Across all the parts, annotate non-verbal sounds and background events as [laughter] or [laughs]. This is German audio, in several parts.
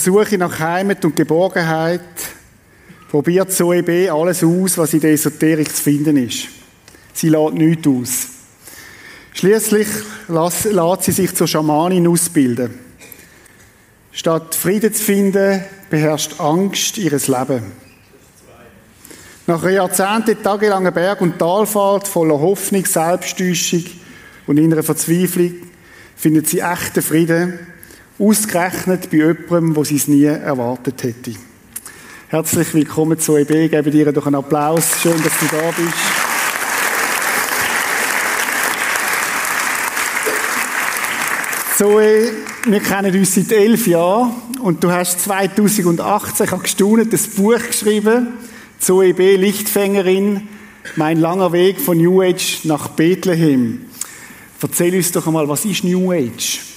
Suche nach Heimat und Geborgenheit probiert Zoe B. alles aus, was in der Esoterik zu finden ist. Sie lädt nichts aus. Schließlich lässt sie sich zur Schamanin ausbilden. Statt Frieden zu finden, beherrscht Angst ihres Leben. Nach einer Jahrzehnte Berg- und Talfahrt voller Hoffnung, Selbsttäuschung und innerer Verzweiflung findet sie echten Frieden, ausgerechnet bei jemandem, wo sie es nie erwartet hätte. Herzlich willkommen zu EB, gebe dir doch einen Applaus. Schön, dass du da bist. Zoe, wir kennen uns seit elf Jahren und du hast 2018, ich habe gestaunt, ein Buch geschrieben, Zoe B. Lichtfängerin, mein langer Weg von New Age nach Bethlehem. Erzähl uns doch einmal, was ist New Age?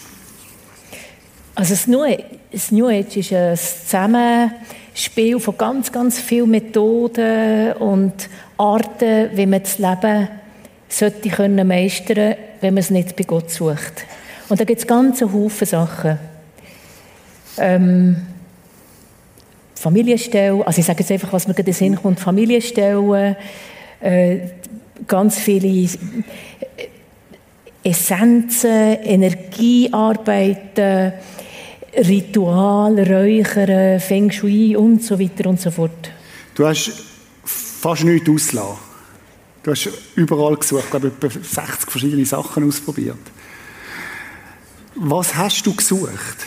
Also das New, das New Age ist ein Zusammenspiel von ganz, ganz vielen Methoden und Arten, wie man das Leben sollte können meistern, wenn man es nicht bei Gott sucht. Und da gibt es ganz Haufen Sachen. Ähm, Familienstellen, also ich sage jetzt einfach, was mir gerade in den Sinn kommt, Familienstellen, äh, ganz viele Essenzen, Energiearbeiten, Ritual, Räuchern, Feng Shui und so weiter und so fort. Du hast fast nichts ausgelassen. Du hast überall gesucht, ich glaube, etwa 60 verschiedene Sachen ausprobiert. Was hast du gesucht?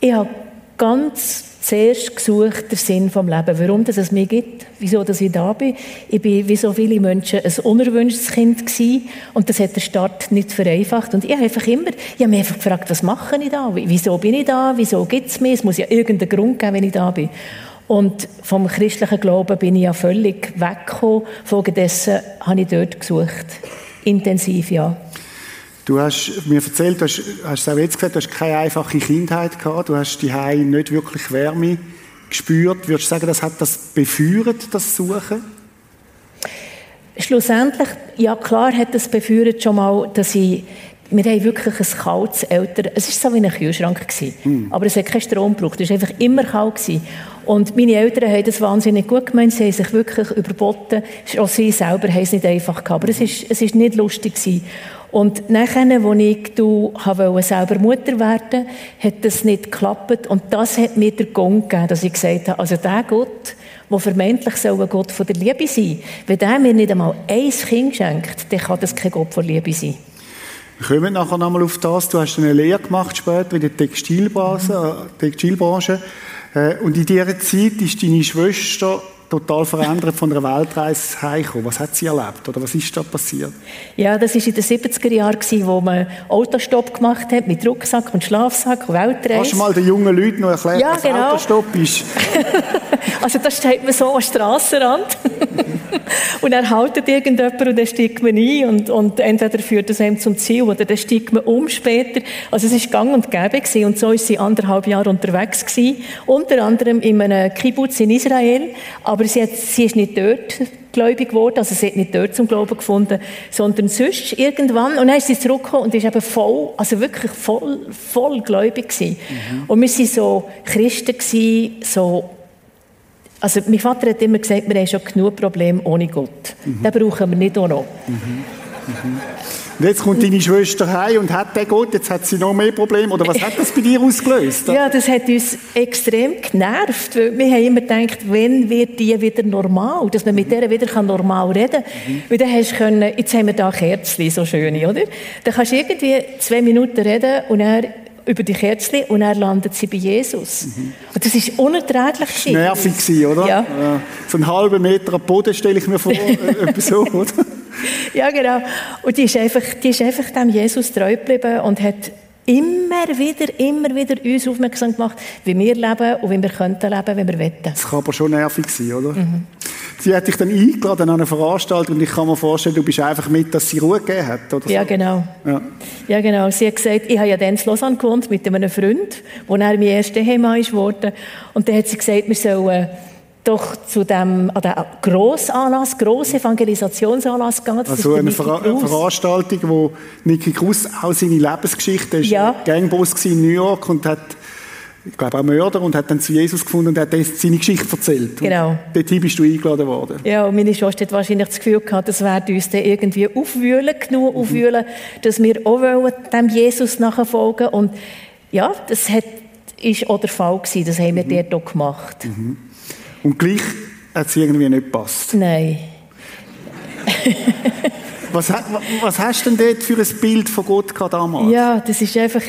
Ich habe ganz zuerst gesucht, den Sinn vom Leben. Warum dass es mir gibt, wieso dass ich da bin. Ich bin wie so viele Menschen ein unerwünschtes Kind gewesen und das hat der Start nicht vereinfacht. Und ich habe einfach immer, ich habe mich einfach gefragt, was mache ich da? Wieso bin ich da? Wieso gibt es mich? Es muss ja irgendeinen Grund geben, wenn ich da bin. Und vom christlichen Glauben bin ich ja völlig weggekommen. Folgedessen habe ich dort gesucht. Intensiv, ja. Du hast mir erzählt, du hast, hast es auch jetzt gesagt, du hast keine einfache Kindheit gehabt, du hast die nicht wirklich Wärme gespürt. Würdest du sagen, das hat das befeuert, das Suchen? Schlussendlich, ja klar hat das befeuert schon mal, dass ich wir haben wirklich ein kaltes Eltern. Es war so wie ein Kühlschrank. Mm. Aber es hat keinen Strom gebraucht. Es war einfach immer kalt. Gewesen. Und meine Eltern haben das wahnsinnig gut gemeint. Sie haben sich wirklich überboten. Auch sie selber haben es nicht einfach gehabt. Aber es war es ist nicht lustig. Gewesen. Und nachher, als ich du, selber Mutter werden hat das nicht geklappt. Und das hat mir der Gong gegeben, dass ich gesagt habe, also der Gott, der vermeintlich soll ein Gott von der Liebe sein wenn der mir nicht einmal ein Kind schenkt, dann kann das kein Gott von Liebe sein. Wir kommen nachher nochmal auf das. Du hast eine Lehre gemacht später in der Textilbranche. Äh, Textilbranche. Äh, und in dieser Zeit ist deine Schwester total verändert von einer Weltreise heimgekommen. Was hat sie erlebt oder was ist da passiert? Ja, das war in den 70er Jahren, wo man Autostopp gemacht hat mit Rucksack und Schlafsack und Weltreise. Kannst du mal den jungen Leuten noch erklären, ja, was genau. Autostopp ist? [laughs] also das steht man so am Strassenrand [laughs] und er haltet irgendjemand und dann steigt man ein und, und entweder führt das einem zum Ziel oder dann steigt man um später. Also es war gang und gäbe gewesen. und so ist sie anderthalb Jahre unterwegs gewesen, unter anderem in einem Kibbutz in Israel, aber sie, hat, sie ist nicht dort gläubig geworden, also sie hat nicht dort zum Glauben gefunden, sondern sonst irgendwann. Und dann ist sie zurückgekommen und ist eben voll, also wirklich voll, voll gläubig gewesen. Mhm. Und wir waren so Christen gewesen, so also mein Vater hat immer gesagt, wir haben schon genug Probleme ohne Gott. Mhm. Den brauchen wir nicht auch noch. Mhm. Mhm. Und jetzt kommt deine Schwester heim und hat den Gott, jetzt hat sie noch mehr Probleme. Oder was hat das bei dir ausgelöst? Ja, das hat uns extrem genervt. Weil wir haben immer gedacht, wenn wird die wieder normal? Dass man mit der wieder normal reden kann. Mhm. Weil dann hast du können, jetzt haben wir da Kerzchen, so schöne, oder? Dann kannst du irgendwie zwei Minuten reden und er über die Kerzchen und er landet sie bei Jesus. Mhm. Und das ist unerträglich. Das war nervig, oder? Ja. ja. So einen halben Meter am Boden stelle ich mir vor, [laughs] äh, so, oder? Ja, genau. Und die ist einfach, die ist einfach dem Jesus treu geblieben und hat immer wieder, immer wieder uns aufmerksam gemacht, wie wir leben und wie wir könnten leben, wenn wir wollen. Das kann aber schon nervig sein, oder? Mhm. Sie hat dich dann eingeladen an eine Veranstaltung und ich kann mir vorstellen, du bist einfach mit, dass sie Ruhe gegeben hat, oder so? Ja, genau. Ja. ja, genau. Sie hat gesagt, ich habe ja dann in Lausanne gewohnt mit einem Freund, wo er mein erster Ehemann ist geworden. Und dann hat sie gesagt, wir sollen doch zu dem an den Grossanlass, Grossevangelisationsannlass gehen. Das also eine Ver Veranstaltung, wo Niki Kruse auch seine Lebensgeschichte ist. Ja. Gangboss in New York und hat ich glaube auch Mörder, und hat dann zu Jesus gefunden und hat seine Geschichte erzählt. Genau. Und dorthin bist du eingeladen worden. Ja, und meine Schwester hat wahrscheinlich das Gefühl gehabt, das werde uns dann irgendwie aufwühlen, genug mhm. aufwühlen, dass wir auch wollen, dem Jesus nachfolgen Und ja, das hat, ist auch der Fall gewesen, das haben wir mhm. dort auch gemacht. Mhm. Und gleich hat es irgendwie nicht gepasst? Nein. [laughs] Was, was, hast du denn dort für ein Bild von Gott damals? Ja, das ist einfach,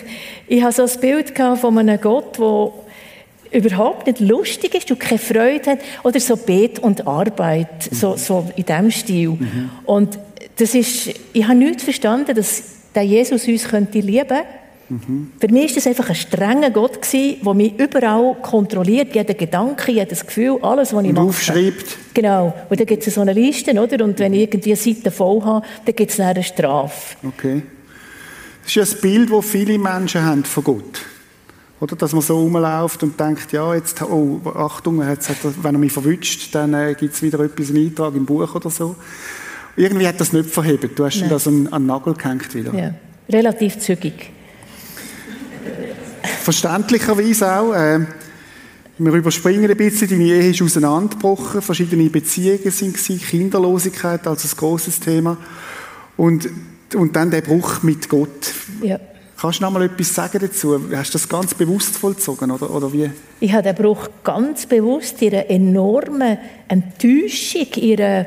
ich habe so ein Bild von einem Gott, der überhaupt nicht lustig ist und keine Freude hat, oder so Bet und Arbeit, mhm. so, so in diesem Stil. Mhm. Und das ist, ich habe nicht verstanden, dass der Jesus uns könnte lieben könnte, Mhm. Für mich war das einfach ein strenger Gott, der mich überall kontrolliert, jeden Gedanke, jedes Gefühl, alles, was ich mache. aufschreibt. Genau. Und dann gibt es so eine Liste, oder? Und wenn ich irgendwie eine Seite voll habe, dann gibt es eine Strafe. Okay. Das ist ein Bild, das viele Menschen haben von Gott. Oder? Dass man so rumläuft und denkt, ja, jetzt, oh, Achtung, wenn er mich verwünscht, dann äh, gibt es wieder etwas, einen Eintrag im Buch oder so. Irgendwie hat das nicht verhebt. Du hast Nein. das an, an den Nagel gehängt wieder. Ja, relativ zügig. Verständlicherweise auch. Äh, wir überspringen ein bisschen, deine Ehe ist auseinandergebrochen, verschiedene Beziehungen sind gewesen, Kinderlosigkeit als ein grosses Thema. Und, und dann der Bruch mit Gott. Ja. Kannst du noch mal etwas sagen dazu? Hast du das ganz bewusst vollzogen, oder, oder wie? Ich habe den Bruch ganz bewusst, ihre enorme Enttäuschung, ihre,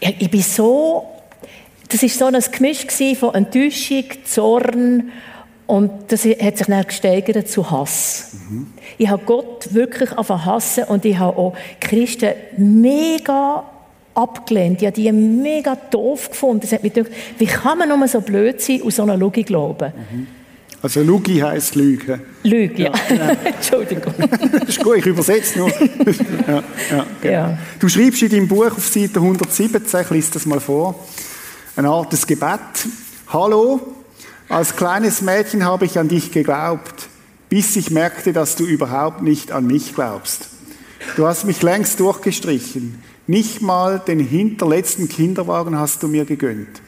ich bin so, das ist so ein Gemisch von Enttäuschung, Zorn und das hat sich dann gesteigert zu Hass. Mhm. Ich habe Gott wirklich angefangen hassen und ich habe auch Christen mega abgelehnt. Ich habe die mega doof gefunden. Das hat mich gedacht, wie kann man nur so blöd sein und so eine Lüge glauben? Mhm. Also Lüge heisst Lüge. Lüge, ja. ja. [laughs] Entschuldigung. [laughs] das ist gut, ich übersetze nur. [laughs] ja, ja, genau. ja. Du schreibst in deinem Buch auf Seite 117, ich lese das mal vor, ein altes Gebet. Hallo, als kleines Mädchen habe ich an dich geglaubt, bis ich merkte, dass du überhaupt nicht an mich glaubst. Du hast mich längst durchgestrichen. Nicht mal den hinterletzten Kinderwagen hast du mir gegönnt.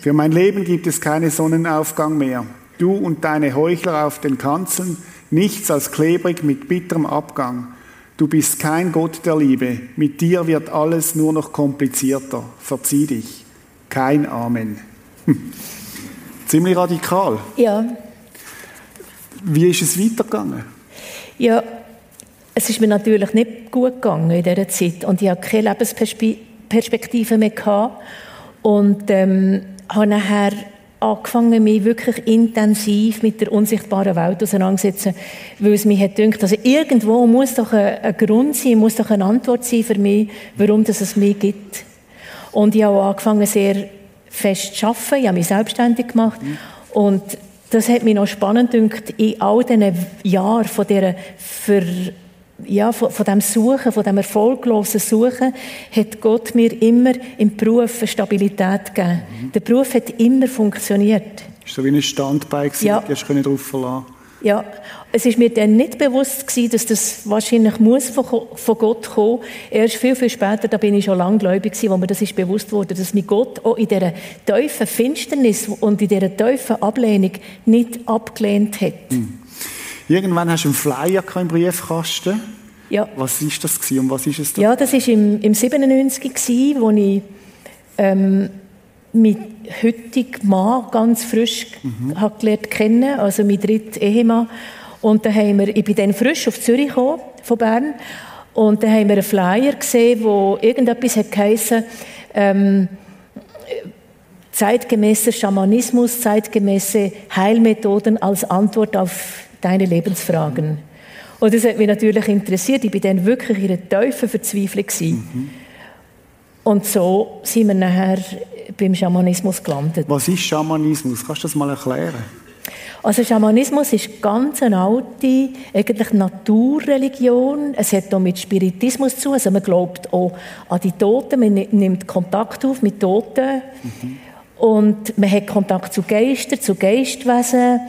Für mein Leben gibt es keinen Sonnenaufgang mehr. Du und deine Heuchler auf den Kanzeln, nichts als klebrig mit bitterem Abgang. Du bist kein Gott der Liebe. Mit dir wird alles nur noch komplizierter. Verzieh dich. Kein Amen. [laughs] Ziemlich radikal. Ja. Wie ist es weitergegangen? Ja, es ist mir natürlich nicht gut gegangen in dieser Zeit und ich hatte keine Lebensperspektive mehr gehabt und ähm, habe nachher angefangen, mich wirklich intensiv mit der unsichtbaren Welt auseinanderzusetzen, weil es mir hat gedacht, also irgendwo muss doch ein, ein, Grund sein, muss doch eine Antwort sein für mich, warum es mich gibt. Und ich habe auch angefangen, sehr fest arbeiten. Ich habe mich selbstständig gemacht. Mhm. Und das hat mich noch spannend gedacht, in all diesen Jahren von dieser Ver ja, von, von dem Suchen, von dem erfolglosen Suchen, hat Gott mir immer im Beruf eine Stabilität gegeben. Mhm. Der Beruf hat immer funktioniert. Ist so wie ein Standbein gewesen, ja. du darauf verlassen. Ja, es ist mir dann nicht bewusst gewesen, dass das wahrscheinlich muss von Gott kommen. Erst viel, viel später, da bin ich schon langgläubig gewesen, wo mir das ist bewusst wurde, dass mir Gott auch in dieser tiefen Finsternis und in dieser tiefen Ablehnung nicht abgelehnt hat. Hm. Irgendwann hast du einen Flyer im Briefkasten. Ja. Was ist das gewesen und was ist es da? Ja, das war im, im 97 gewesen, wo ich ähm, mit heutigen Mann ganz frisch mhm. hat gelernt kennen, also mein dritter Ehemann. Und dann haben wir, ich bin dann frisch auf Zürich gekommen, von Bern, und dann haben wir einen Flyer gesehen, wo irgendetwas hat geheißen, ähm, zeitgemäßer Schamanismus, zeitgemäße Heilmethoden als Antwort auf deine Lebensfragen. Und das hat mich natürlich interessiert. Ich bin dann wirklich in der Teufel verzweifelt Mhm. Und so sind wir nachher beim Schamanismus gelandet. Was ist Schamanismus? Kannst du das mal erklären? Also Schamanismus ist ganz eine alte, eigentlich Naturreligion. Es hat auch mit Spiritismus zu. Also man glaubt auch an die Toten. Man nimmt Kontakt auf mit Toten. Mhm. Und man hat Kontakt zu Geistern, zu Geistwesen.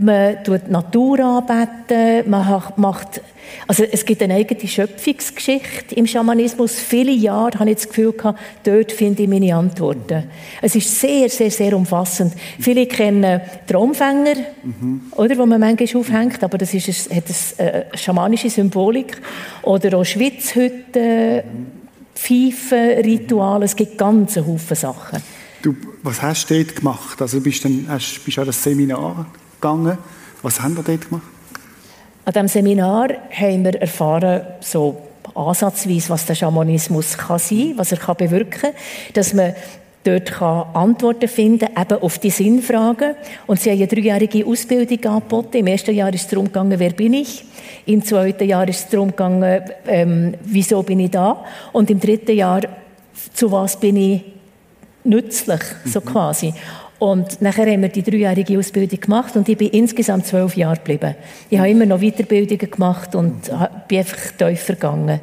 Man tut die Natur anbeten, man macht, also es gibt eine eigene Schöpfungsgeschichte im Schamanismus. Viele Jahre habe ich das Gefühl gehabt, dort finde ich meine Antworten. Es ist sehr, sehr, sehr umfassend. Viele kennen Traumfänger, mhm. oder, wo man manchmal aufhängt, aber das ist, hat eine äh, schamanische Symbolik. Oder auch Schwitzhütten, Pfeifen, Rituale, es gibt ganz Haufen Sachen. Du, was hast du dort gemacht? Also bist du hast, bist an das Seminar gegangen. Was haben wir dort gemacht? An diesem Seminar haben wir erfahren, so ansatzweise, was der Schamanismus kann sein, was er kann bewirken kann, dass man dort kann Antworten finden eben auf die Sinnfragen. Und sie haben eine dreijährige Ausbildung angeboten. Im ersten Jahr ist es darum gegangen, wer bin ich? Im zweiten Jahr ist es darum gegangen, ähm, wieso bin ich da? Und im dritten Jahr, zu was bin ich nützlich, so mhm. quasi. Und nachher haben wir die dreijährige Ausbildung gemacht und ich bin insgesamt zwölf Jahre geblieben. Ich habe immer noch Weiterbildungen gemacht und bin einfach tiefer gegangen.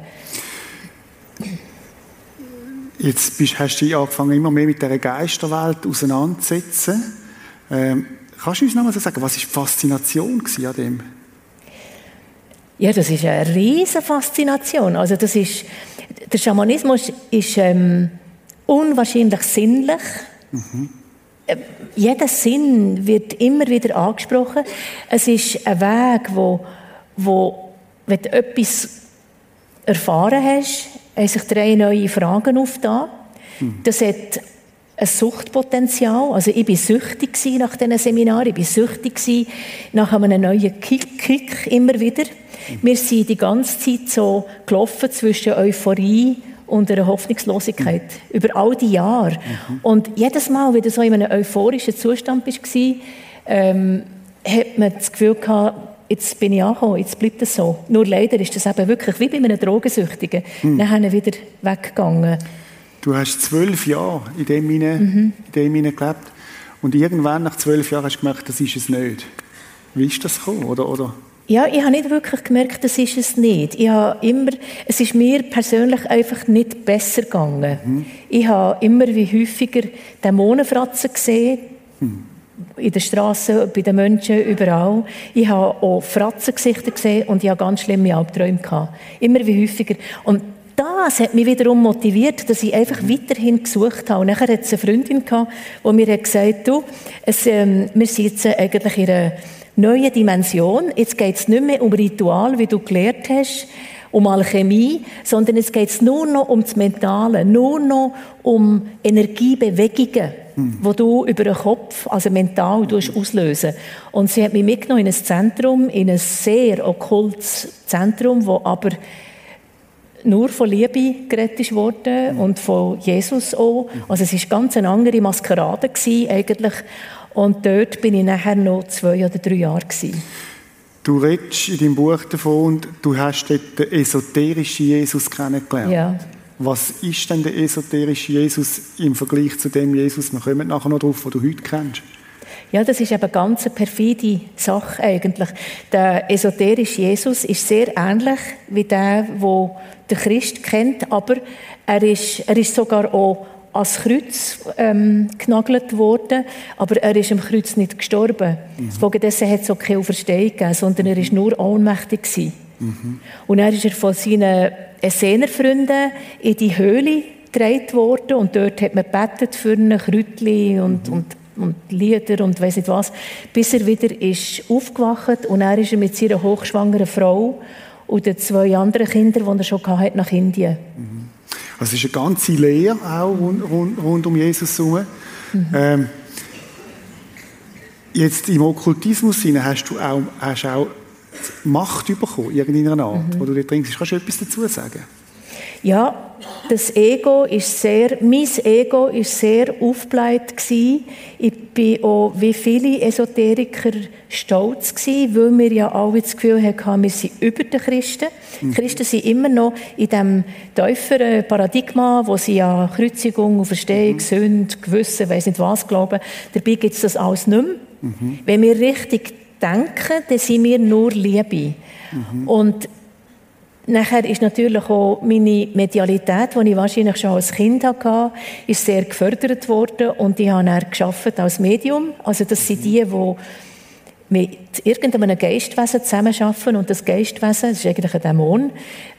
Jetzt bist, hast du angefangen, immer mehr mit dieser Geisterwelt auseinanderzusetzen. Ähm, kannst du uns noch mal sagen, was war die Faszination an dem? Ja, das ist eine riesige Faszination. Also das ist, der Schamanismus ist ähm, unwahrscheinlich sinnlich. Mhm. Jeder Sinn wird immer wieder angesprochen. Es ist ein Weg, wo, wo wenn du etwas erfahren hast, haben sich drei neue Fragen aufgetan. Mhm. Das hat ein Suchtpotenzial. Also ich war süchtig nach diesen Seminaren, ich war süchtig nach einem neuen Kick, Kick immer wieder. Mhm. Wir sind die ganze Zeit so gelaufen zwischen Euphorie und einer Hoffnungslosigkeit mhm. über all die Jahre. Mhm. Und jedes Mal, wenn du so in einem euphorischen Zustand bist, ähm, hat man das Gefühl gehabt, jetzt bin ich angekommen, jetzt bleibt es so. Nur leider ist das eben wirklich wie bei einem Drogensüchtigen. Mhm. Dann sind wieder weggegangen. Du hast zwölf Jahre in dem hinein, mhm. in dem hinein gelebt und irgendwann nach zwölf Jahren hast du gemerkt, das ist es nicht. Wie ist das gekommen? Oder, oder? Ja, ich habe nicht wirklich gemerkt, das ist es nicht. Ich habe immer, es ist mir persönlich einfach nicht besser gegangen. Mhm. Ich habe immer wie häufiger Dämonenfratzen gesehen. Mhm. In der Straße, bei den Menschen, überall. Ich habe auch Fratzengesichter gesehen und ich habe ganz schlimme Albträume gehabt. Immer wie häufiger. Und das hat mich wiederum motiviert, dass ich einfach weiterhin gesucht habe. Und nachher hat es eine Freundin gehabt, die mir gesagt hat, du, es, ähm, wir sitzen eigentlich in einer neue Dimension. Jetzt geht es nicht mehr um Ritual, wie du gelernt hast, um Alchemie, sondern es geht nur noch um das Mentale, nur noch um Energiebewegungen, hm. wo du über den Kopf, also mental, auslösen Und sie hat mich mitgenommen in ein Zentrum, in ein sehr okkultes Zentrum, wo aber nur von Liebe gerettet wurde mhm. und von Jesus auch. Also es war ganz eine andere Maskerade gewesen, eigentlich. Und dort bin ich nachher noch zwei oder drei Jahre. Gewesen. Du redest in deinem Buch davon und du hast dort den esoterischen Jesus kennengelernt. Ja. Was ist denn der esoterische Jesus im Vergleich zu dem Jesus, wir kommen nachher noch drauf, den du heute kennst? Ja, das ist eben ganz eine perfide Sache eigentlich. Der esoterische Jesus ist sehr ähnlich wie der, wo der Christ kennt, aber er ist, er ist sogar auch ans Kreuz ähm, genagelt worden, aber er ist am Kreuz nicht gestorben. Mhm. Deswegen hat es auch keine Auferstehung gegeben, sondern er war nur ohnmächtig. Mhm. Und dann ist er von seinen Essenerfreunden in die Höhle gedreht worden und dort hat man gebetet für ein Kräutchen und, mhm. und, und Lieder und weiss nicht was, bis er wieder ist aufgewacht und er ist er mit seiner hochschwangeren Frau und den zwei anderen Kindern, die er schon hatte, nach Indien. Mhm. Also es ist eine ganze Lehre auch rund, rund, rund um Jesus herum. Mhm. Ähm, jetzt im Okkultismus hast du auch, hast auch Macht bekommen, irgendeiner Art, mhm. wo du dort drin bist. Kannst du etwas dazu sagen? Ja, das Ego ist sehr, mein Ego ist sehr aufgebläht gewesen. Ich bin auch wie viele Esoteriker stolz gewesen, weil wir ja alle das Gefühl hatten, wir sind über den Christen. Mhm. Christen sind immer noch in dem tieferen Paradigma, wo sie an Kreuzigung, Verstehung, mhm. Sünde, Gewissen, weiss nicht was glauben. Dabei gibt es das alles nicht mehr. Mhm. Wenn wir richtig denken, dann sind wir nur Liebe. Mhm. Und Nachher ist natürlich auch meine Medialität, die ich wahrscheinlich schon als Kind hatte, ist sehr gefördert worden und ich habe dann als Medium. Also das sind die, die mit irgendeinem Geistwesen zusammenarbeiten und das Geistwesen, das ist eigentlich ein Dämon,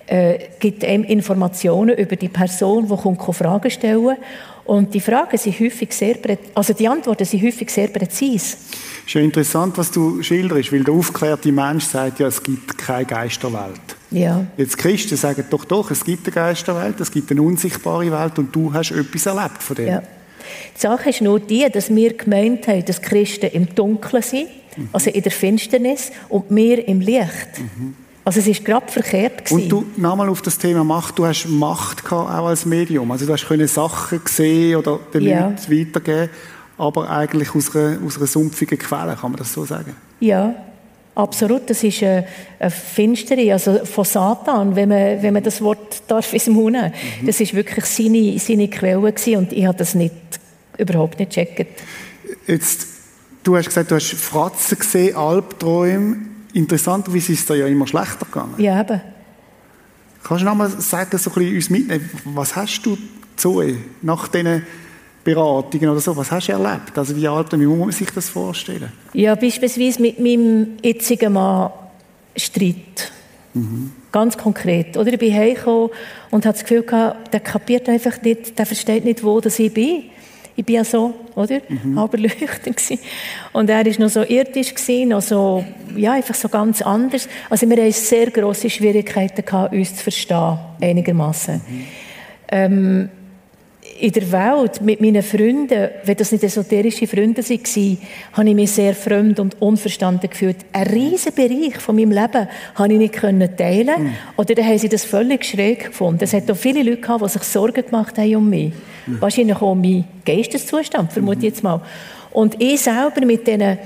äh, gibt einem Informationen über die Person, die kommt, Fragen stellen und die Fragen sind häufig sehr, also die Antworten sind häufig sehr präzise. Ja interessant, was du schilderst, weil der aufklärte Mensch sagt ja, es gibt keine Geisterwelt. Ja. Jetzt Christen sagen doch, doch, es gibt eine Geisterwelt, es gibt eine unsichtbare Welt und du hast etwas erlebt von dem. Ja. Die Sache ist nur die, dass wir gemeint haben, dass Christen im Dunkeln sind, mhm. also in der Finsternis, und wir im Licht. Mhm. Also es ist gerade verkehrt gewesen. Und du, nochmal auf das Thema Macht, du hast Macht gehabt, auch als Medium. Also du hast können Sachen sehen oder den ja. Leuten weitergeben, aber eigentlich aus einer, aus einer sumpfigen Quelle, kann man das so sagen? Ja, absolut. Das ist eine, eine Finstere, also von Satan, wenn man, wenn man das Wort darf ins Mund. Mhm. Das ist wirklich seine, seine Quelle gewesen und ich habe das nicht, überhaupt nicht gecheckt. Jetzt, du hast gesagt, du hast Fratzen gesehen, Albträume. Interessanterweise ist es da ja immer schlechter gegangen. Ja, eben. Kannst du noch mal sagen, so ein bisschen uns mitnehmen, was hast du, Zoe, nach diesen Beratungen oder so, was hast du erlebt? Also wie alt, wie muss man sich das vorstellen? Ja, beispielsweise mit meinem jetzigen Mann Streit. Mhm. Ganz konkret. Oder ich bin heimgekommen und hatte das Gefühl gehabt, der kapiert einfach nicht, der versteht nicht, wo ich bin. Ich bin ja so, oder? Mhm. Aber leuchtend gewesen. Und er war noch so irdisch gewesen, noch so, ja, einfach so ganz anders. Also wir hatten sehr grosse Schwierigkeiten gehabt, uns zu verstehen, einigermaßen. Mhm. Ähm, in der Welt mit meinen Freunden, wenn das nicht esoterische Freunde waren, habe ich mich sehr fremd und unverstanden gefühlt. Ein riesiger Bereich von meinem Leben konnte ich nicht teilen. Mhm. Oder dann haben sie das völlig schräg gefunden. Es hat auch viele Leute gehabt, die sich Sorgen gemacht haben um mich. Mhm. Wahrscheinlich auch um meinen Geisteszustand, vermute ich jetzt mal. Und ich selber mit diesen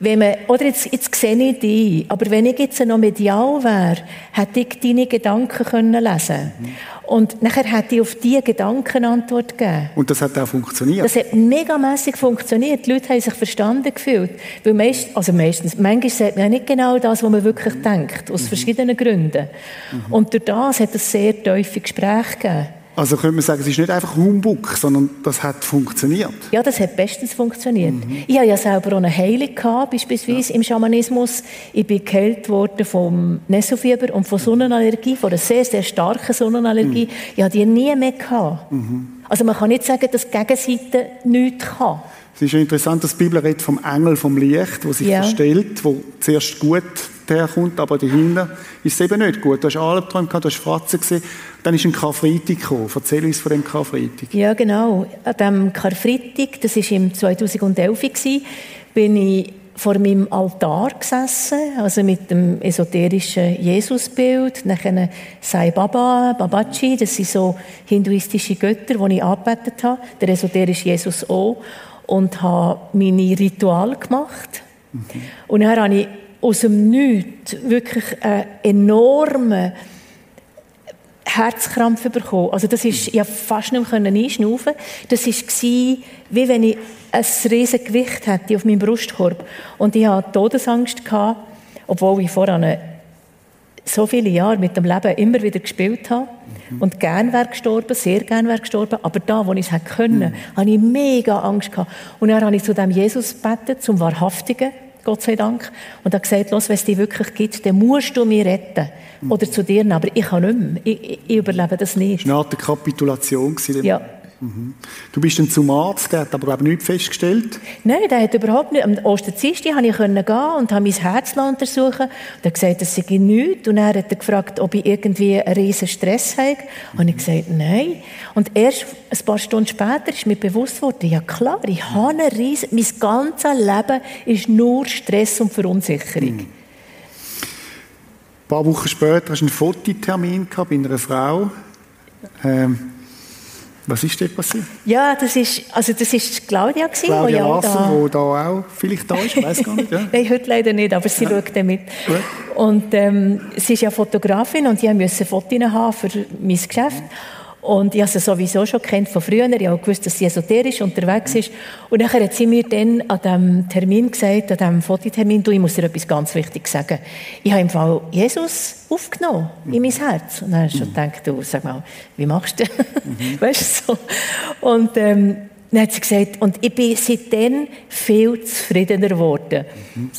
wenn man, oder jetzt, jetzt sehe ich dich, aber wenn ich jetzt noch medial wäre, hätte ich deine Gedanken können lesen mhm. Und nachher hätte ich auf diese Gedanken Antwort gegeben. Und das hat auch funktioniert? Das hat megamässig funktioniert. Die Leute haben sich verstanden gefühlt. Weil meist, also meistens, manchmal sagt man ja nicht genau das, was man wirklich mhm. denkt, aus mhm. verschiedenen Gründen. Mhm. Und durch das hat es sehr tiefe Gespräche gegeben. Also könnte man sagen, es ist nicht einfach Humbug, sondern das hat funktioniert. Ja, das hat bestens funktioniert. Mhm. Ich hatte ja selber auch eine Heilung gehabt, beispielsweise ja. im Schamanismus. Ich bin geheilt worden vom Nesselfieber und von Sonnenallergie, von einer sehr, sehr starken Sonnenallergie. Mhm. Ich hatte die nie mehr gehabt. Mhm. Also man kann nicht sagen, dass die Gegenseite nichts kann. Es ist interessant, dass die Bibel redet vom Engel vom Licht, der sich ja. verstellt, wo zuerst gut herkommt, aber dahinter ist es eben nicht gut. Du hast Albträume gehabt, du hast Fratzen gesehen, dann ist ein Karfreitag gekommen. Erzähl uns von dem Karfreitag. Ja, genau. An dem Karfreitag, das war im 2011, bin ich vor meinem Altar gesessen, also mit dem esoterischen Jesusbild, nachher Sai Baba, Babaji, das sind so hinduistische Götter, die ich angebetet habe, der esoterische Jesus auch, und habe meine Rituale gemacht. Mhm. Und dann habe ich aus dem Nichts wirklich einen enormen Herzkrampf bekommen. Also das ist ja fast nicht mehr einschnaufen. Das war wie wenn ich ein riesiges Gewicht hätte auf meinem Brustkorb. Und ich hatte Todesangst, gehabt, obwohl ich vorher so viele Jahre mit dem Leben immer wieder gespielt habe. Mhm. Und gern wäre gestorben, sehr gern wäre gestorben. Aber da, wo ich es hätte können, mhm. habe ich mega Angst gehabt. Und dann habe ich zu dem Jesus gebetet, zum Wahrhaftigen. Gott sei Dank. Und er hat gesagt, wenn es dich wirklich gibt, dann musst du mich retten. Oder zu dir, aber ich kann nicht mehr. Ich, ich überlebe das nicht. Das war eine Art Kapitulation. Ja. Mhm. Du bist dann zum Arzt, der hat aber glaube ich nichts festgestellt. Nein, der hat überhaupt nicht. Am Osterdienstag konnte ich gehen und habe mein Herz untersuchen. Und er hat gesagt, das sei nichts. Und er hat er gefragt, ob ich irgendwie einen riesen Stress habe. Und ich gesagt, nein. Und erst ein paar Stunden später ist mir bewusst worden, ja klar, ich habe einen riesen, mein ganzes Leben ist nur Stress und Verunsicherung. Mhm. Ein paar Wochen später hast du einen Fototermin bei einer Frau. Ähm, was ist dort passiert? Ja, das ist, also das ist Claudia gewesen, Claudia ja Wasser, da, da auch vielleicht da ist, ich weiß gar nicht. Ja. [laughs] Nein, heute leider nicht, aber sie ja. schaut damit. Gut. Und ähm, sie ist ja Fotografin und ich musste Fotos haben für mein Geschäft. Mhm. Und ich habe sie sowieso schon kennt von früher. Ich habe gewusst, dass sie esoterisch unterwegs ist. Und dann hat sie mir dann an diesem Termin gesagt, an diesem Fototermin, du, ich muss dir etwas ganz Wichtiges sagen. Ich habe im Fall Jesus aufgenommen in mein Herz. Und dann habe ich schon gedacht, du, sag mal, wie machst du das? Mhm. [laughs] weißt du, so. Und, ähm, dann hat sie gesagt, und ich bin seitdem viel zufriedener geworden. Mhm.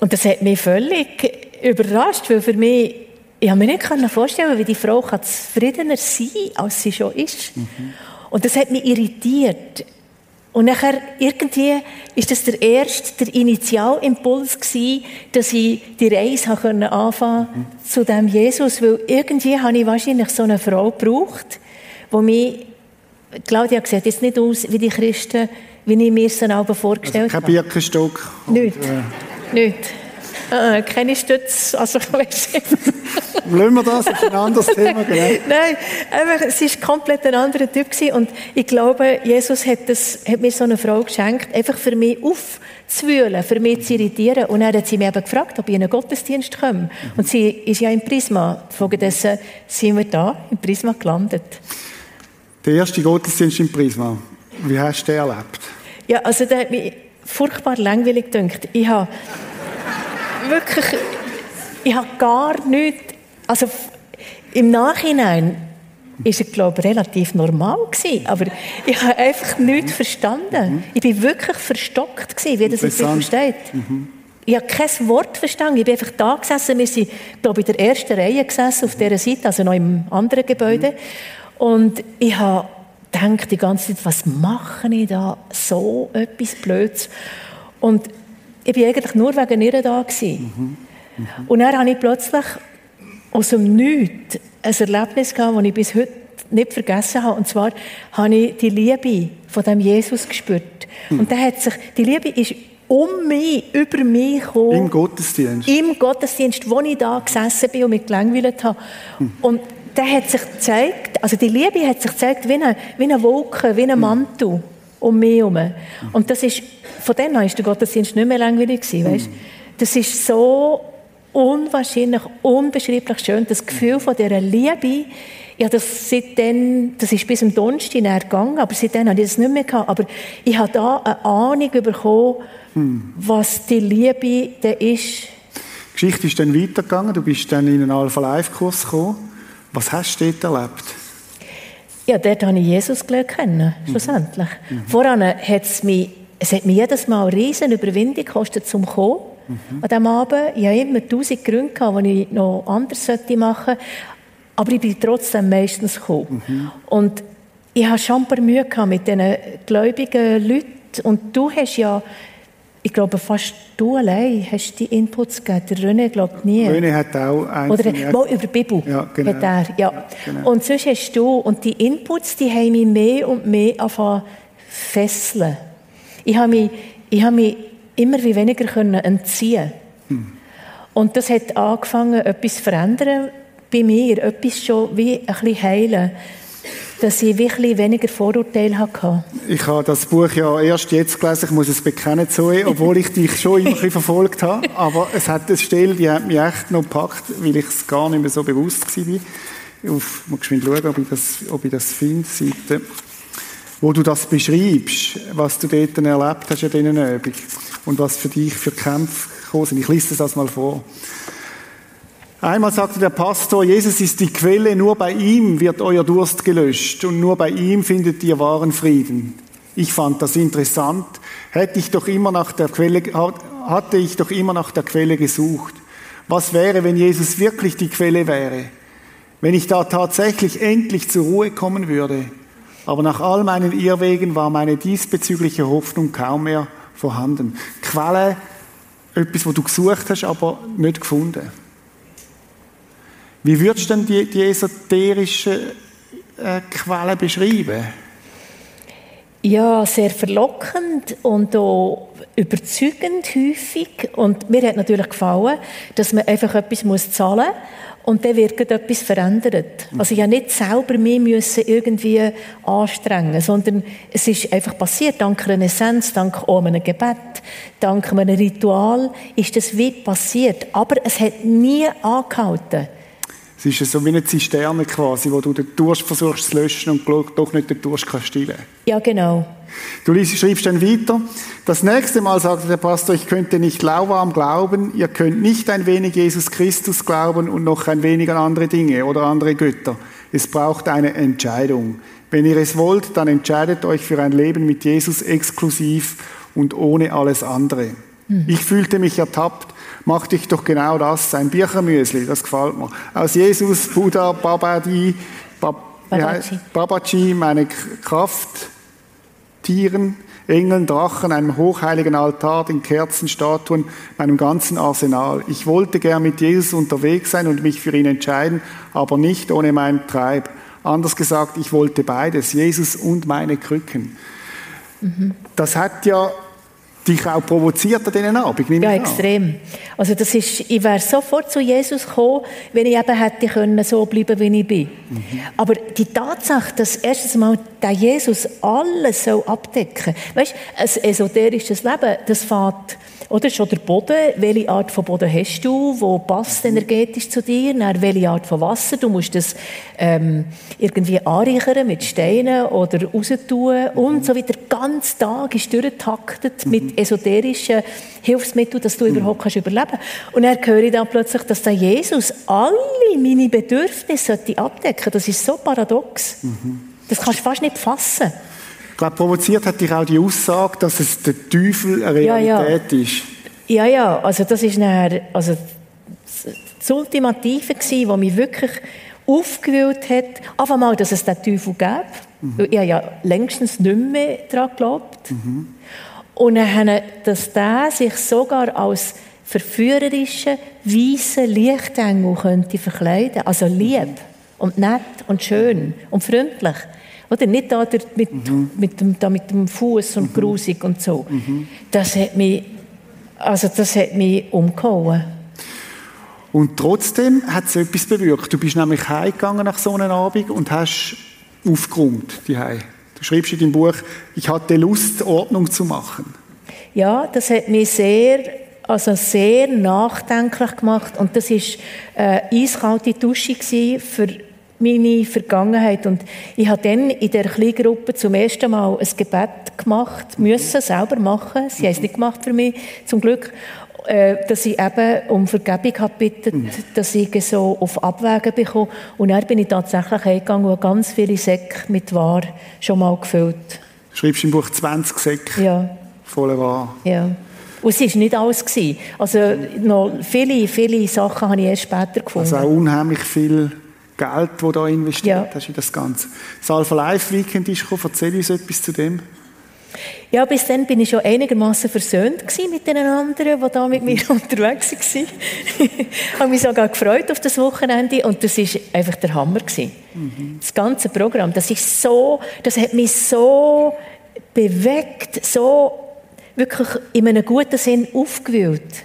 und das hat mich völlig überrascht, weil für mich, ich habe mir nicht vorstellen wie die Frau kann zufriedener sein als sie schon ist. Mhm. Und das hat mich irritiert. Und nachher, irgendwie, ist das der erste, der Initialimpuls gewesen, dass ich die Reise anfangen konnte mhm. zu dem Jesus. Weil irgendwie habe ich wahrscheinlich so eine Frau gebraucht, die mich, Claudia sieht jetzt nicht aus wie die Christen, wie ich mir sie auch vorgestellt also kein habe. Kein Birkenstock. Nicht. Äh. Nicht. Äh, keine Stütze, also [laughs] ich weiß nicht. Lassen wir das, das ist ein anderes Thema, genau. Nein, einfach, es war komplett ein anderer Typ gewesen. und ich glaube, Jesus hat, das, hat mir so eine Frau geschenkt, einfach für mich aufzuwühlen, für mich zu irritieren und dann hat sie mich eben gefragt, ob ich in einen Gottesdienst komme und sie ist ja im Prisma, folgendessen sind wir da, im Prisma gelandet. Der erste Gottesdienst im Prisma, wie hast du den erlebt? Ja, also der hat mich furchtbar langweilig gedacht. Ich habe wirklich, ich habe gar nichts, also im Nachhinein ist es, glaube ich, relativ normal gewesen, aber ich habe einfach nichts verstanden. Mhm. Ich bin wirklich verstockt gewesen, wie das jetzt versteht. Mhm. Ich habe kein Wort verstanden. Ich bin einfach da gesessen. Wir sind, glaube ich, in der ersten Reihe gesessen, auf dieser Seite, also noch im anderen Gebäude. Mhm. Und ich habe gedacht die ganze Zeit, was mache ich da? So etwas Blödes. Und ich war eigentlich nur wegen ihr da. Gewesen. Mhm. Mhm. Und dann habe ich plötzlich aus dem Nichts ein Erlebnis gehabt, das ich bis heute nicht vergessen habe. Und zwar habe ich die Liebe von dem Jesus gespürt. Mhm. Und der hat sich, die Liebe ist um mich, über mich gekommen. Im Gottesdienst? Im Gottesdienst, wo ich da gesessen bin und mich gelangweilt habe. Mhm. Und der hat sich gezeigt, also die Liebe hat sich gezeigt wie eine, wie eine Wolke, wie ein hm. Mantel um mich herum. Und das ist, von dem an ist der Gottesdienst nicht mehr langweilig gewesen, weißt? Das ist so unwahrscheinlich, unbeschreiblich schön. Das Gefühl von dieser Liebe, ja, das seitdem, das ist bis zum Donnerstag gegangen, aber seitdem habe ich das nicht mehr gehabt. Aber ich habe da eine Ahnung bekommen, hm. was die Liebe da ist. Die Geschichte ist dann weitergegangen. Du bist dann in einen Alpha-Life-Kurs gekommen. Was hast du dort erlebt? Ja, dort habe ich Jesus kennen, mhm. schlussendlich. Mhm. Voran hat es mich, es hat mich jedes Mal eine riesen Überwindung gekostet, zum kommen. Mhm. An diesem Abend, ich hatte immer tausend Gründe, gehabt, die ich noch anders machen sollte. Aber ich bin trotzdem meistens gekommen. Mhm. Und ich hatte schon ein paar Mühe mit diesen gläubigen Leuten. Und du hast ja ich glaube, fast du allein hast die Inputs gegeben. Der René glaubt nie. René hat auch einzelne... Oder mal über die Bibel ja, genau. hat er, ja. ja genau. Und sonst hast du, und die Inputs, die haben mich mehr und mehr angefangen fesseln. Ich habe mich, ich habe mich immer wie weniger können entziehen hm. Und das hat angefangen, etwas zu verändern bei mir, etwas schon wie ein bisschen heilen dass ich wirklich weniger Vorurteile hatte. Ich habe das Buch ja erst jetzt gelesen, ich muss es bekennen, Zoe, obwohl ich dich schon immer ein verfolgt habe. Aber es hat eine Stelle, die hat mich echt noch gepackt, weil ich es gar nicht mehr so bewusst war. Auf, ich muss schauen, ob ich das, ob ich das finde, Seite, wo du das beschreibst, was du dort erlebt hast in diesen Übung und was für dich für Kämpfe gekommen sind. Ich lese das mal vor. Einmal sagte der Pastor, Jesus ist die Quelle, nur bei ihm wird euer Durst gelöscht und nur bei ihm findet ihr wahren Frieden. Ich fand das interessant. Hätte ich doch immer nach der Quelle, hatte ich doch immer nach der Quelle gesucht. Was wäre, wenn Jesus wirklich die Quelle wäre? Wenn ich da tatsächlich endlich zur Ruhe kommen würde? Aber nach all meinen Irrwegen war meine diesbezügliche Hoffnung kaum mehr vorhanden. Quelle, etwas, wo du gesucht hast, aber nicht gefunden. Wie würdest du denn die, die esoterischen äh, Quellen beschreiben? Ja, sehr verlockend und auch überzeugend häufig. Und mir hat natürlich gefallen, dass man einfach etwas muss zahlen und dann wird etwas verändert. Also ich habe nicht selber mehr müssen irgendwie anstrengen, sondern es ist einfach passiert. Dank einer Essenz, dank einem Gebet, dank einem Ritual ist das wie passiert. Aber es hat nie angehalten. Es ist so wie eine Zisterne quasi, wo du den Durst versuchst zu löschen und doch nicht den Durst kannst stillen. Ja, genau. Du schreibst dann weiter. Das nächste Mal sagte der Pastor, ich könnte nicht lauwarm glauben, ihr könnt nicht ein wenig Jesus Christus glauben und noch ein wenig an andere Dinge oder andere Götter. Es braucht eine Entscheidung. Wenn ihr es wollt, dann entscheidet euch für ein Leben mit Jesus exklusiv und ohne alles andere. Mhm. Ich fühlte mich ertappt Mach dich doch genau das, ein Birchermüsli, das gefällt mir. Aus Jesus, Buddha, Babadi, Bab, Babaji. Babaji, meine Kraft, Tieren, Engeln, Drachen, einem hochheiligen Altar, den Kerzen, Statuen, meinem ganzen Arsenal. Ich wollte gern mit Jesus unterwegs sein und mich für ihn entscheiden, aber nicht ohne mein Treib. Anders gesagt, ich wollte beides, Jesus und meine Krücken. Mhm. Das hat ja dich auch provoziert an diesen Abend, Ja, extrem. Also das ist, ich wäre sofort zu Jesus gekommen, wenn ich eben hätte können, so bleiben, wie ich bin. Mhm. Aber die Tatsache, dass erstens mal der Jesus alles so abdecken soll, weißt, ein esoterisches Leben, das fängt oder schon der Boden. Welche Art von Boden hast du? Wo passt energetisch zu dir? Dann welche Art von Wasser? Du musst das ähm, irgendwie anreichern mit Steinen oder raustun und so weiter. Ganz Tag ist durchgetaktet mit mhm. esoterischen Hilfsmitteln, dass du mhm. überhaupt kannst überleben Und dann höre ich dann plötzlich, dass der Jesus alle meine Bedürfnisse abdecken sollte. Das ist so paradox. Mhm. Das kannst du fast nicht fassen. Ich glaube, provoziert hat dich auch die Aussage, dass es der Teufel eine Realität ja, ja. ist. Ja, ja, also das ist nachher, also das Ultimative gewesen, was mich wirklich aufgewühlt hat. Einfach mal, dass es den Teufel gab. Mhm. Ich habe ja längstens nicht mehr daran geglaubt. Mhm. Und dann, dass der sich sogar als verführerische, weise Lichtengel könnte verkleiden. Also lieb und nett und schön und freundlich. Oder nicht da mit, mhm. mit dem, da mit dem Fuß und mhm. grusig und so. Mhm. Das hat mich, also das hat mich umgehauen. Und trotzdem hat es etwas bewirkt. Du bist nämlich heimgegangen nach so einem Abend und hast aufgeräumt, die Du schreibst in deinem Buch, ich hatte Lust, Ordnung zu machen. Ja, das hat mich sehr, also sehr nachdenklich gemacht und das ist äh, eiskalte Dusche für meine Vergangenheit. Und ich habe dann in der Kleingruppe zum ersten Mal ein Gebet gemacht, müssen selber machen. Sie haben es nicht gemacht für mich, zum Glück. Äh, dass ich eben um Vergebung habe gebeten, dass ich so auf Abwägen bekomme. Und dann bin ich tatsächlich eingegangen und ganz viele Säcke mit Wahr schon mal gefüllt. Du schreibst im Buch 20 Säcke ja. voller Wahr. Ja. Und es war nicht alles. Also noch viele, viele Sachen habe ich erst später gefunden. Also auch unheimlich viel Geld, das da investiert ja. hast in das Ganze. Das Alpha Life Weekend ist gekommen. Erzähl uns etwas zu dem. Ja, bis dann bin ich schon einigermaßen versöhnt mit den anderen, die da mit mir [laughs] unterwegs waren. ich habe mich sogar gefreut auf das Wochenende und das war einfach der Hammer Mhm. Das ganze Programm, das ist so, das hat mich so bewegt, so wirklich in einem guten Sinn aufgewühlt.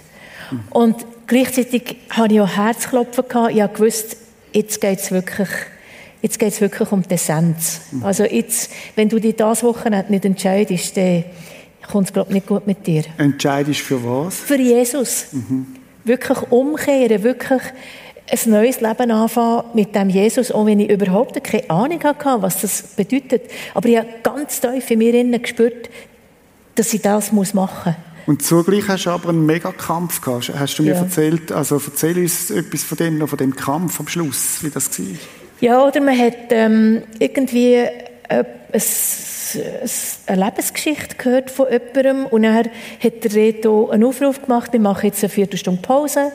Mhm. Und gleichzeitig hatte ich auch Herzklopfen gehabt. Ich gewusst, jetzt geht es wirklich, jetzt geht's wirklich um die Essenz. Mhm. Also jetzt, wenn du dich das Wochenende nicht entscheidest, dann kommt es, glaube nicht gut mit dir. Entscheidest für was? Für Jesus. Mhm. Wirklich umkehren, wirklich ein neues Leben anfangen mit dem Jesus, auch wenn ich überhaupt keine Ahnung hatte, was das bedeutet. Aber ich habe ganz tief in mir gespürt, dass ich das machen muss. Und zugleich hast du aber einen Megakampf gehabt. Hast du mir ja. erzählt, also erzähl uns etwas von dem, noch von dem Kampf am Schluss, wie das war. Ja, oder man hat ähm, irgendwie äh, ein, eine Lebensgeschichte gehört von jemandem und dann hat der Reto einen Aufruf gemacht, wir machen jetzt eine Viertelstunde Pause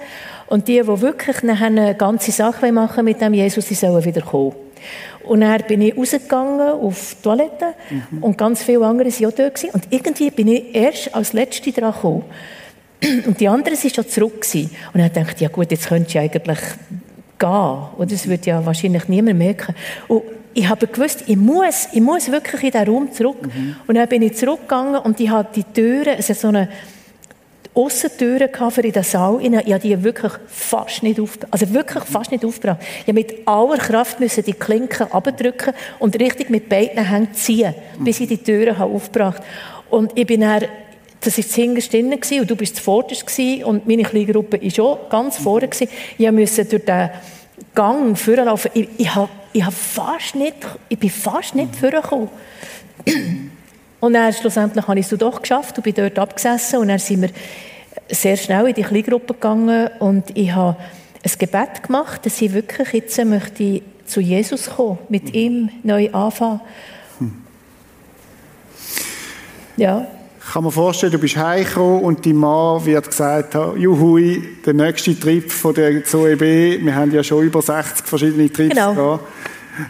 und die, die wirklich nachher eine ganze Sache machen mit dem Jesus, die sollen wieder kommen. Und dann bin ich rausgegangen auf die Toilette mhm. und ganz viele andere waren auch dort. Gewesen. Und irgendwie bin ich erst als Letzte dran gekommen. Und die anderen waren schon zurück. Gewesen. Und dann dachte ich, ja gut, jetzt könnte ich eigentlich gehen. Und das würde ja wahrscheinlich niemand merken. Und ich habe gewusst, ich muss, ich muss wirklich in diesen Raum zurück. Mhm. Und dann bin ich zurückgegangen und ich habe die Türen, es ist so eine Aussentüren für in den Saal. Ich habe die wirklich fast nicht aufgebracht. Also wirklich fast nicht aufgebracht. Ich musste mit aller Kraft die Klinken abdrücken und richtig mit beiden Händen ziehen, bis ich die Türen aufgebracht habe. Und ich bin dann das war das hinterste und du bist zuvorderst und meine kleine Gruppe war schon ganz vorne. Ich musste durch den Gang vorlaufen. Ich, ich, ich, ich bin fast nicht vorgekommen. Und dann schlussendlich habe ich es doch geschafft und bin dort abgesessen und dann sind wir sehr schnell in die Kleingruppe gegangen und ich habe ein Gebet gemacht, dass ich wirklich jetzt möchte zu Jesus kommen, mit mhm. ihm neu anfangen. Hm. Ja. Ich kann mir vorstellen, du bist heimgekommen und dein Mann wird gesagt haben, juhui, der nächste Trip von der ZOEB, wir haben ja schon über 60 verschiedene Trips Genau. gehabt.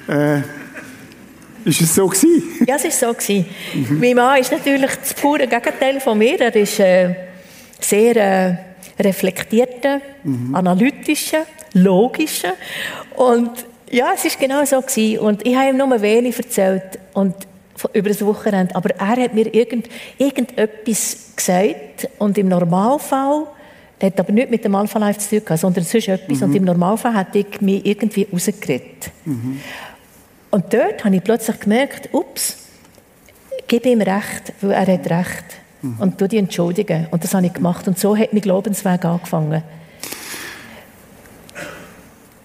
Äh, ist es so gewesen? Ja, es war so. Gewesen. Mein Mann ist natürlich das pure Gegenteil von mir. Er ist äh, sehr äh, reflektierter, analytischer, logischer. Und ja, es war genau so. Gewesen. Und ich habe ihm nur wenig erzählt und über das Wochenende. Aber er hat mir irgend, irgendetwas gesagt. Und im Normalfall, das hat aber nicht mit dem Alpha Life zu tun gehabt, sondern sonst etwas. Und im Normalfall hätte ich mich irgendwie rausgeredet. Und dort habe ich plötzlich gemerkt, ups, gib ihm recht, weil er hat recht. Und tu die entschuldigen. Und das habe ich gemacht. Und so hat mein Glaubensweg angefangen.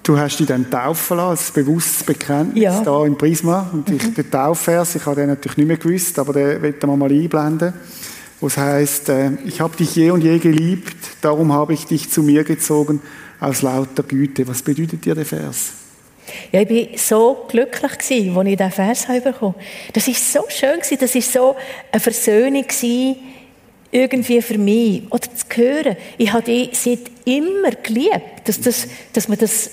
Du hast dich dann taufen lassen, als bewusstes Bekenntnis Ja. Mhm. da im Prisma. Und ich, der Taufvers, ich habe den natürlich nicht mehr gewusst, aber den wollen wir mal einblenden. Wo es heisst, äh, ich habe dich je und je geliebt, darum habe ich dich zu mir gezogen aus lauter Güte. Was bedeutet dir der Vers? Ja, ich war so glücklich, als ich diesen Vers bekommen habe. Das war so schön, das war so eine Versöhnung irgendwie für mich. Oder zu hören, ich habe dich seit immer geliebt, dass, das, dass man das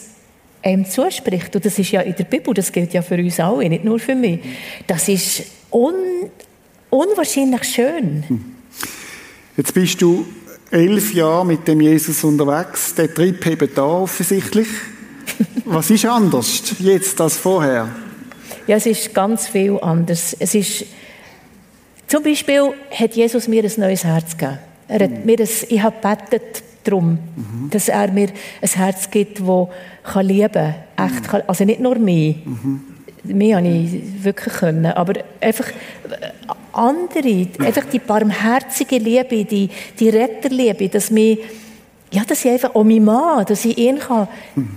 einem zuspricht. Und das ist ja in der Bibel, das gilt ja für uns alle, nicht nur für mich. Das ist un, unwahrscheinlich schön. Jetzt bist du elf Jahre mit dem Jesus unterwegs. Der Trip eben da offensichtlich. Was ist anders jetzt als vorher? Ja, es ist ganz viel anders. Es ist, zum Beispiel hat Jesus mir ein neues Herz gegeben. Er hat mir ein, ich habe gebetet darum, dass er mir ein Herz gibt, das kann lieben kann. Echt kann, also nicht nur mich. Mich habe ich wirklich können. Aber einfach äh, andere, einfach die barmherzige Liebe, die, die Retterliebe, dass mich ja, dass ich einfach, auch mein Mann, dass ich ihn kann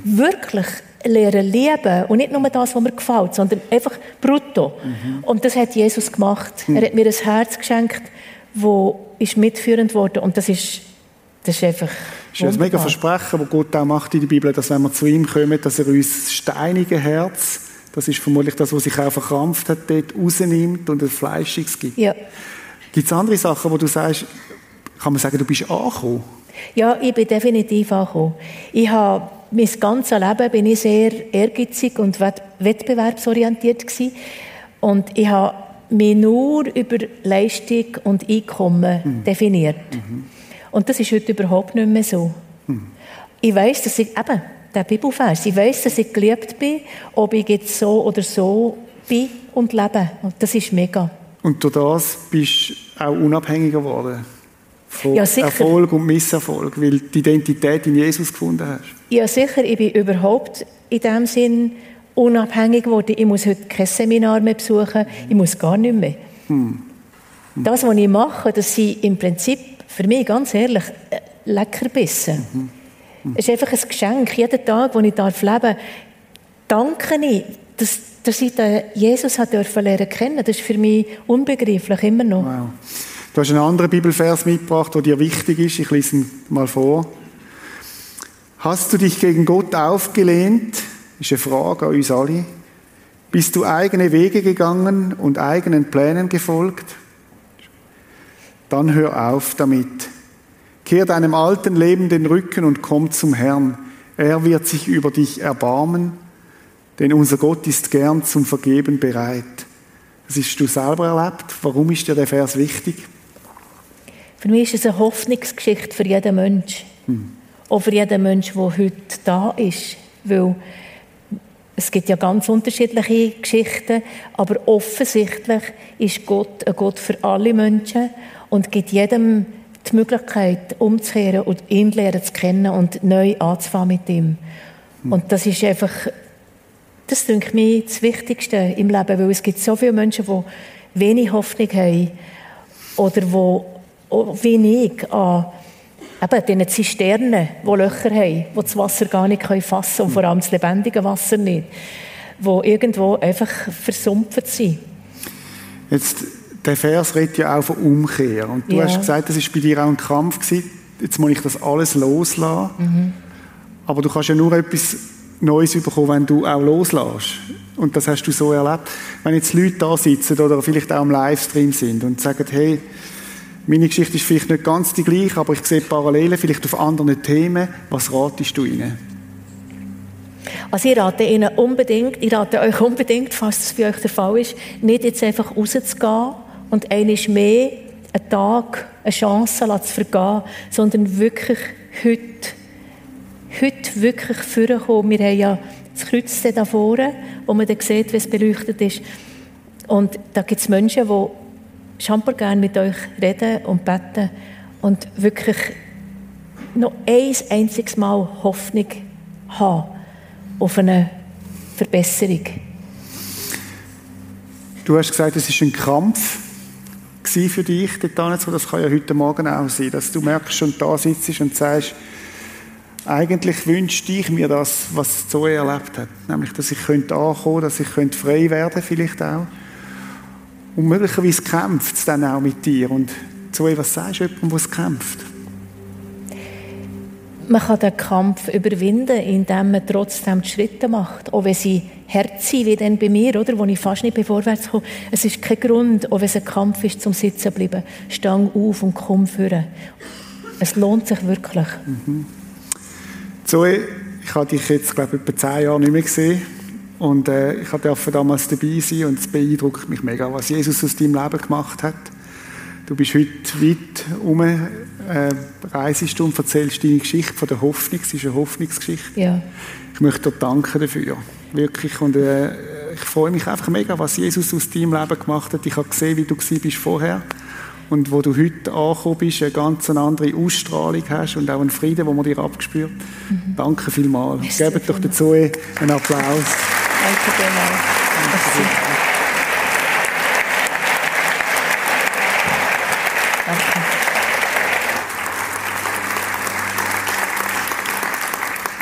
wirklich lernen lieben und nicht nur das, was mir gefällt, sondern einfach brutto. Und das hat Jesus gemacht. Er hat mir ein Herz geschenkt, das ist mitführend worden und das ist, das ist einfach Das ist ein mega. Versprechen, das Gott auch macht in der Bibel, dass wenn wir zu ihm kommen, dass er uns das steinige Herz, das ist vermutlich das, was sich auch verkrampft hat, dort rausnimmt und ein Fleischiges gibt. Ja. Gibt es andere Sachen, wo du sagst, kann man sagen, du bist angekommen? Ja, ich bin definitiv angekommen. Ich habe mein ganzes Leben bin ich sehr ehrgeizig und wett- wettbewerbsorientiert gewesen. Und ich habe mich nur über Leistung und Einkommen definiert. Und das ist heute überhaupt nicht mehr so. Ich weiß, dass ich eben der Bibelvers, ich weiß, dass ich geliebt bin, ob ich jetzt so oder so bin und lebe. Und das ist mega. Und durch das bist du auch unabhängiger geworden. Von Ja. Erfolg und Misserfolg, weil du die Identität in Jesus gefunden hast. Ja, sicher, ich bin überhaupt in dem Sinn unabhängig geworden. Ich muss heute kein Seminar mehr besuchen, ich muss gar nicht mehr. Das, was ich mache, das sind im Prinzip für mich ganz ehrlich äh, Leckerbissen. Es ist einfach ein Geschenk. Jeden Tag, wo ich darf leben darf, danke ich, dass, dass ich den Jesus hat dürfen lernen kennen. Das ist für mich unbegreiflich, immer noch. Wow. Du hast einen anderen Bibelvers mitgebracht, der dir wichtig ist. Ich lese ihn mal vor. Hast du dich gegen Gott aufgelehnt? Ist eine Frage an uns alle. Bist du eigene Wege gegangen und eigenen Plänen gefolgt? Dann hör auf damit. Kehr deinem alten Leben den Rücken und komm zum Herrn. Er wird sich über dich erbarmen, denn unser Gott ist gern zum Vergeben bereit. Das hast du selber erlebt. Warum ist dir der Vers wichtig? Für mich ist es eine Hoffnungsgeschichte für jeden Mensch. Auch für jeden Mensch, der heute da ist. Weil es gibt ja ganz unterschiedliche Geschichten, aber offensichtlich ist Gott ein Gott für alle Menschen und gibt jedem die Möglichkeit, umzukehren und ihn lernen zu kennen und neu anzufangen mit ihm. Und das ist einfach, das denke mir das Wichtigste im Leben, weil es gibt so viele Menschen, die wenig Hoffnung haben oder die wenig an eben diesen Zisternen, die Löcher haben, die das Wasser gar nicht fassen können und vor allem das lebendige Wasser nicht, die irgendwo einfach versumpft sind. Jetzt, der Vers redet ja auch von Umkehr. Und du Ja. hast gesagt, das ist bei dir auch ein Kampf gewesen. Jetzt muss ich das alles loslassen. Aber du kannst ja nur etwas Neues bekommen, wenn du auch loslässt. Und das hast du so erlebt. Wenn jetzt Leute da sitzen oder vielleicht auch im Livestream sind und sagen, hey, Meine Geschichte ist vielleicht nicht ganz die gleiche, aber ich sehe Parallelen vielleicht auf anderen Themen. Was ratest du ihnen? Also ich rate Ihnen unbedingt, ich rate euch unbedingt, falls das für euch der Fall ist, nicht jetzt einfach rauszugehen und eines mehr einen Tag, eine Chance zu vergehen, sondern wirklich heute, heute wirklich vorkommen. Wir haben ja das Kreuz da vorne, wo man dann sieht, wie es beleuchtet ist. Und da gibt es Menschen, die schon gerne mit euch reden und beten und wirklich noch ein einziges Mal Hoffnung haben auf eine Verbesserung. Du hast gesagt, es ist ein Kampf für dich dort Das kann ja heute Morgen auch sein, dass du merkst und da sitzt und sagst, eigentlich wünschte ich mir das, was Zoe erlebt hat. Nämlich, dass ich könnte ankommen, dass ich könnte frei werden vielleicht auch. Und möglicherweise kämpft es dann auch mit dir. Und Zoe, was sagst du jemandem, der es kämpft? Man kann den Kampf überwinden, indem man trotzdem die Schritte macht. Auch wenn sie hart sind, wie dann bei mir, oder, wo ich fast nicht vorwärts komme. Es ist kein Grund, auch wenn es ein Kampf ist, zum Sitzen zu bleiben. Stang auf und komm führen. Es lohnt sich wirklich. Mhm. Zoe, ich habe dich jetzt, glaube ich, etwa zehn Jahre nicht mehr gesehen. Und äh, ich durfte damals dabei sein und es beeindruckt mich mega, was Jesus aus deinem Leben gemacht hat. Du bist heute weit um, äh, reisest und erzählst deine Geschichte von der Hoffnung. Es ist eine Hoffnungsgeschichte. Ja. Ich möchte dir danken dafür. Wirklich. Und äh, ich freue mich einfach mega, was Jesus aus deinem Leben gemacht hat. Ich habe gesehen, wie du bist vorher und wo du heute angekommen bist, eine ganz andere Ausstrahlung hast und auch einen Frieden, den man dir abgespürt. Mhm. Danke vielmals. Gebt doch dazu einen Applaus. Danke vielmals. Danke.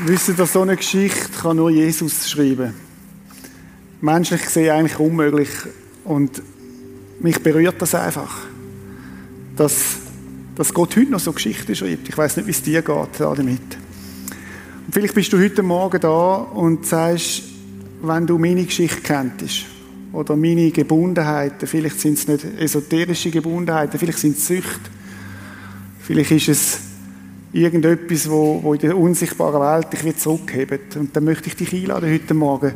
Wisst ihr, so eine Geschichte kann nur Jesus schreiben. Menschlich gesehen eigentlich unmöglich. Und mich berührt das einfach. Dass, dass Gott heute noch so Geschichten schreibt. Ich weiß nicht, wie es dir geht damit. Und vielleicht bist du heute Morgen da und sagst, wenn du meine Geschichte kenntest, oder meine Gebundenheiten, vielleicht sind es nicht esoterische Gebundenheiten, vielleicht sind es Süchte, vielleicht ist es irgendetwas, wo, wo in der unsichtbaren Welt dich wieder zurückhebt. Und dann möchte ich dich einladen heute Morgen,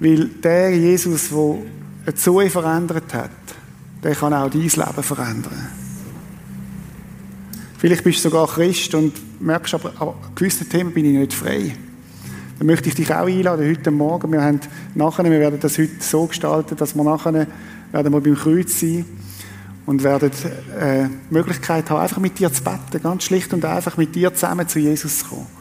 weil der Jesus, der eine Zoe verändert hat, der kann auch dein Leben verändern. Vielleicht bist du sogar Christ und merkst aber, an gewissen Themen bin ich nicht frei. Dann möchte ich dich auch einladen heute Morgen. Wir, haben nachher, wir werden das heute so gestalten, dass wir nachher werden wir beim Kreuz sein und werden äh, Möglichkeit haben, einfach mit dir zu beten, ganz schlicht und einfach mit dir zusammen zu Jesus zu kommen.